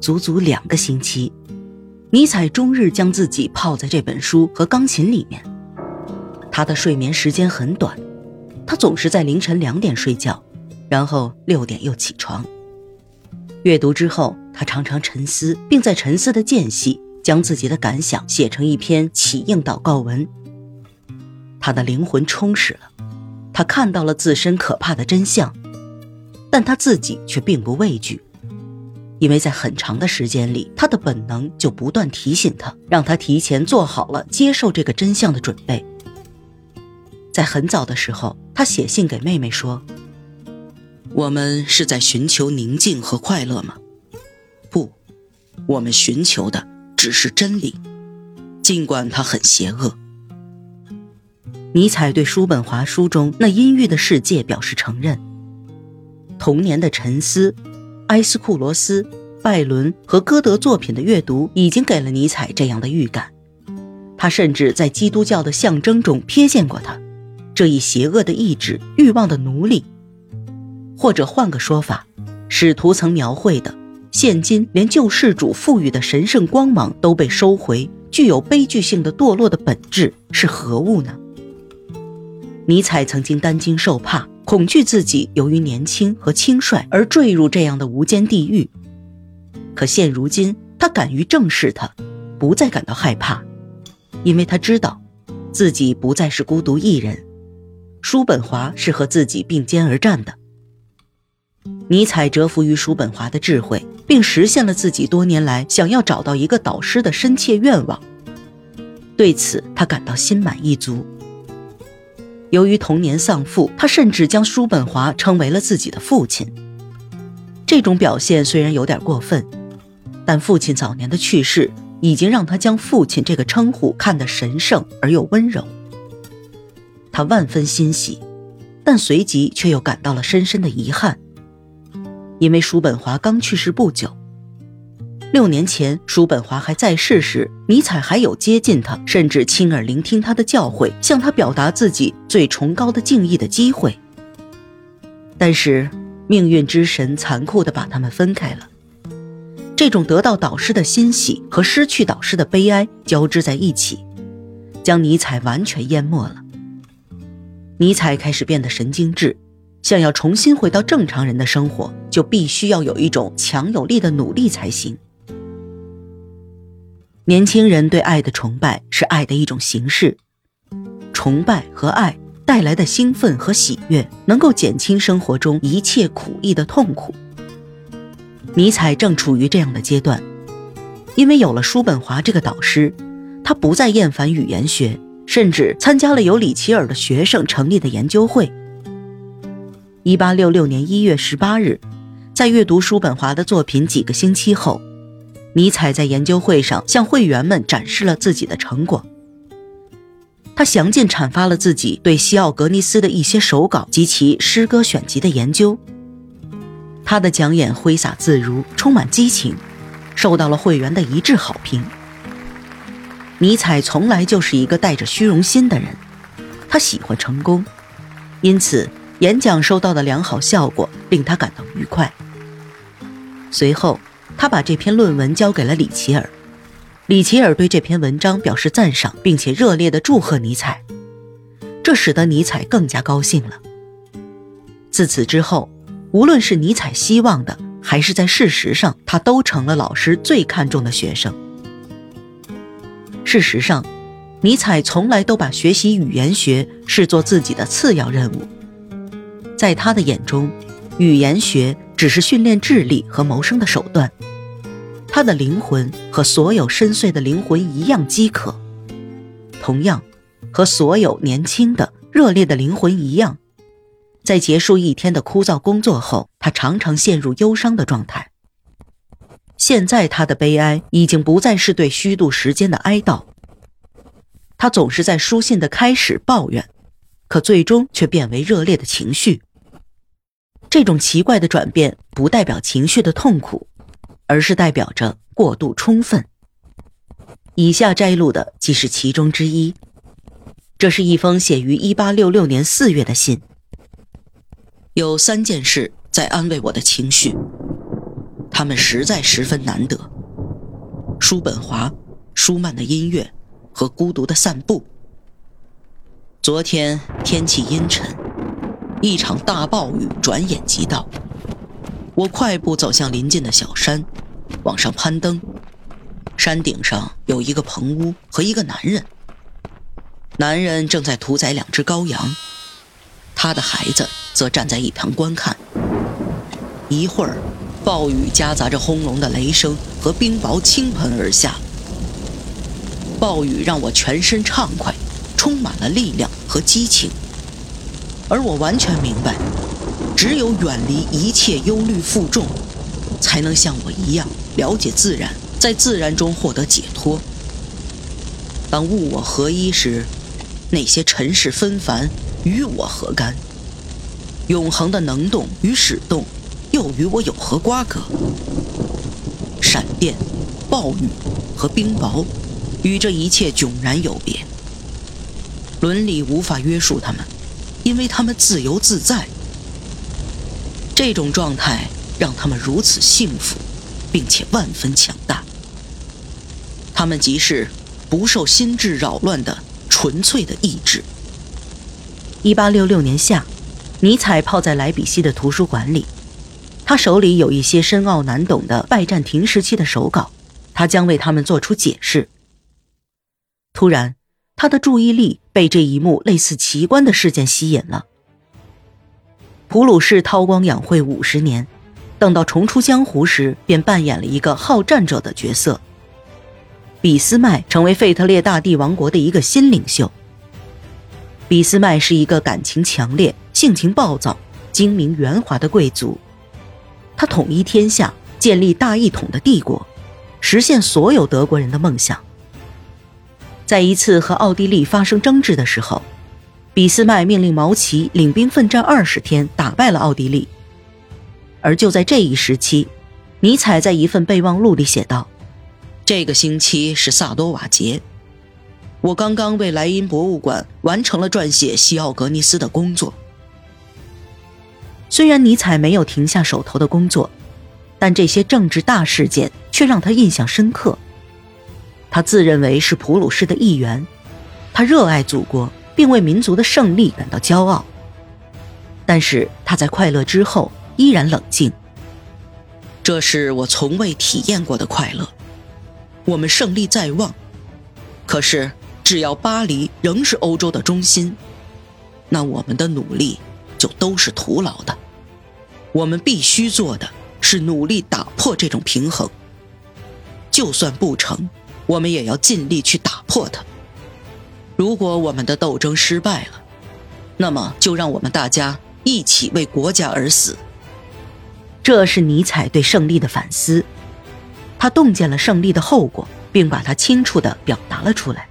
足足两个星期。尼采终日将自己泡在这本书和钢琴里面。他的睡眠时间很短，他总是在凌晨两点睡觉，然后六点又起床。阅读之后，他常常沉思，并在沉思的间隙将自己的感想写成一篇起应祷告文。他的灵魂充实了，他看到了自身可怕的真相，但他自己却并不畏惧。因为在很长的时间里，他的本能就不断提醒他，让他提前做好了接受这个真相的准备。在很早的时候，他写信给妹妹说：“我们是在寻求宁静和快乐吗？不，我们寻求的只是真理，尽管它很邪恶。”尼采对叔本华书中那阴郁的世界表示承认。童年的沉思。埃斯库罗斯、拜伦和歌德作品的阅读已经给了尼采这样的预感。他甚至在基督教的象征中瞥见过他，这一邪恶的意志、欲望的奴隶。或者换个说法，使徒曾描绘的，现今连救世主赋予的神圣光芒都被收回，具有悲剧性的堕落的本质是何物呢？尼采曾经担惊受怕。恐惧自己由于年轻和轻率而坠入这样的无间地狱，可现如今他敢于正视它，不再感到害怕，因为他知道，自己不再是孤独一人，叔本华是和自己并肩而战的。尼采折服于叔本华的智慧，并实现了自己多年来想要找到一个导师的深切愿望，对此他感到心满意足。由于童年丧父，他甚至将叔本华称为了自己的父亲。这种表现虽然有点过分，但父亲早年的去世已经让他将父亲这个称呼看得神圣而又温柔。他万分欣喜，但随即却又感到了深深的遗憾，因为叔本华刚去世不久。六年前，叔本华还在世时，尼采还有接近他，甚至亲耳聆听他的教诲，向他表达自己最崇高的敬意的机会。但是，命运之神残酷地把他们分开了。这种得到导师的欣喜和失去导师的悲哀交织在一起，将尼采完全淹没了。尼采开始变得神经质，想要重新回到正常人的生活，就必须要有一种强有力的努力才行。年轻人对爱的崇拜是爱的一种形式，崇拜和爱带来的兴奋和喜悦，能够减轻生活中一切苦役的痛苦。尼采正处于这样的阶段，因为有了叔本华这个导师，他不再厌烦语言学，甚至参加了由里奇尔的学生成立的研究会。一八六六年一月十八日，在阅读叔本华的作品几个星期后。尼采在研究会上向会员们展示了自己的成果。他详尽阐发了自己对西奥格尼斯的一些手稿及其诗歌选集的研究。他的讲演挥洒自如，充满激情，受到了会员的一致好评。尼采从来就是一个带着虚荣心的人，他喜欢成功，因此演讲收到的良好效果令他感到愉快。随后。他把这篇论文交给了里奇尔，里奇尔对这篇文章表示赞赏，并且热烈地祝贺尼采，这使得尼采更加高兴了。自此之后，无论是尼采希望的，还是在事实上，他都成了老师最看重的学生。事实上，尼采从来都把学习语言学视作自己的次要任务，在他的眼中，语言学只是训练智力和谋生的手段。他的灵魂和所有深邃的灵魂一样饥渴，同样，和所有年轻的热烈的灵魂一样，在结束一天的枯燥工作后，他常常陷入忧伤的状态。现在他的悲哀已经不再是对虚度时间的哀悼，他总是在书信的开始抱怨，可最终却变为热烈的情绪。这种奇怪的转变不代表情绪的痛苦。而是代表着过度充分。以下摘录的即是其中之一。这是一封写于一八六六年四月的信。有三件事在安慰我的情绪：他们实在十分难得。叔本华、舒曼的音乐和孤独的散步。昨天天气阴沉，一场大暴雨转眼即到。我快步走向临近的小山，往上攀登。山顶上有一个棚屋和一个男人。男人正在屠宰两只羔羊，他的孩子则站在一旁观看。一会儿，暴雨夹杂着轰隆的雷声和冰雹倾盆而下。暴雨让我全身畅快，充满了力量和激情。而我完全明白，只有远离一切忧虑负重，才能像我一样了解自然，在自然中获得解脱。当物我合一时。那些尘世纷繁，与我何干？永恒的能动与始动，又与我有何瓜葛？闪电、暴雨和冰雹，与这一切迥然有别。伦理无法约束他们，因为他们自由自在。这种状态让他们如此幸福，并且万分强大。他们即是不受心智扰乱的。纯粹的意志。一八六六年夏，尼采泡在莱比锡的图书馆里，他手里有一些深奥难懂的拜占庭时期的手稿，他将为他们做出解释。突然，他的注意力被这一幕类似奇观的事件吸引了。普鲁士韬光养晦五十年，等到重出江湖时，便扮演了一个好战者的角色。俾斯麦成为费特列大帝王国的一个新领袖。俾斯麦是一个感情强烈、性情暴躁、精明圆滑的贵族，他统一天下，建立大一统的帝国，实现所有德国人的梦想。在一次和奥地利发生争执的时候，俾斯麦命令毛奇领兵奋战二十天，打败了奥地利。而就在这一时期，尼采在一份备忘录里写道。这个星期是萨多瓦节，我刚刚为莱茵博物馆完成了撰写西奥格尼斯的工作。虽然尼采没有停下手头的工作，但这些政治大事件却让他印象深刻。他自认为是普鲁士的一员，他热爱祖国，并为民族的胜利感到骄傲。但是他在快乐之后依然冷静。这是我从未体验过的快乐。我们胜利在望，可是只要巴黎仍是欧洲的中心，那我们的努力就都是徒劳的。我们必须做的是努力打破这种平衡。就算不成，我们也要尽力去打破它。如果我们的斗争失败了，那么就让我们大家一起为国家而死。这是尼采对胜利的反思。他洞见了胜利的后果，并把它清楚地表达了出来。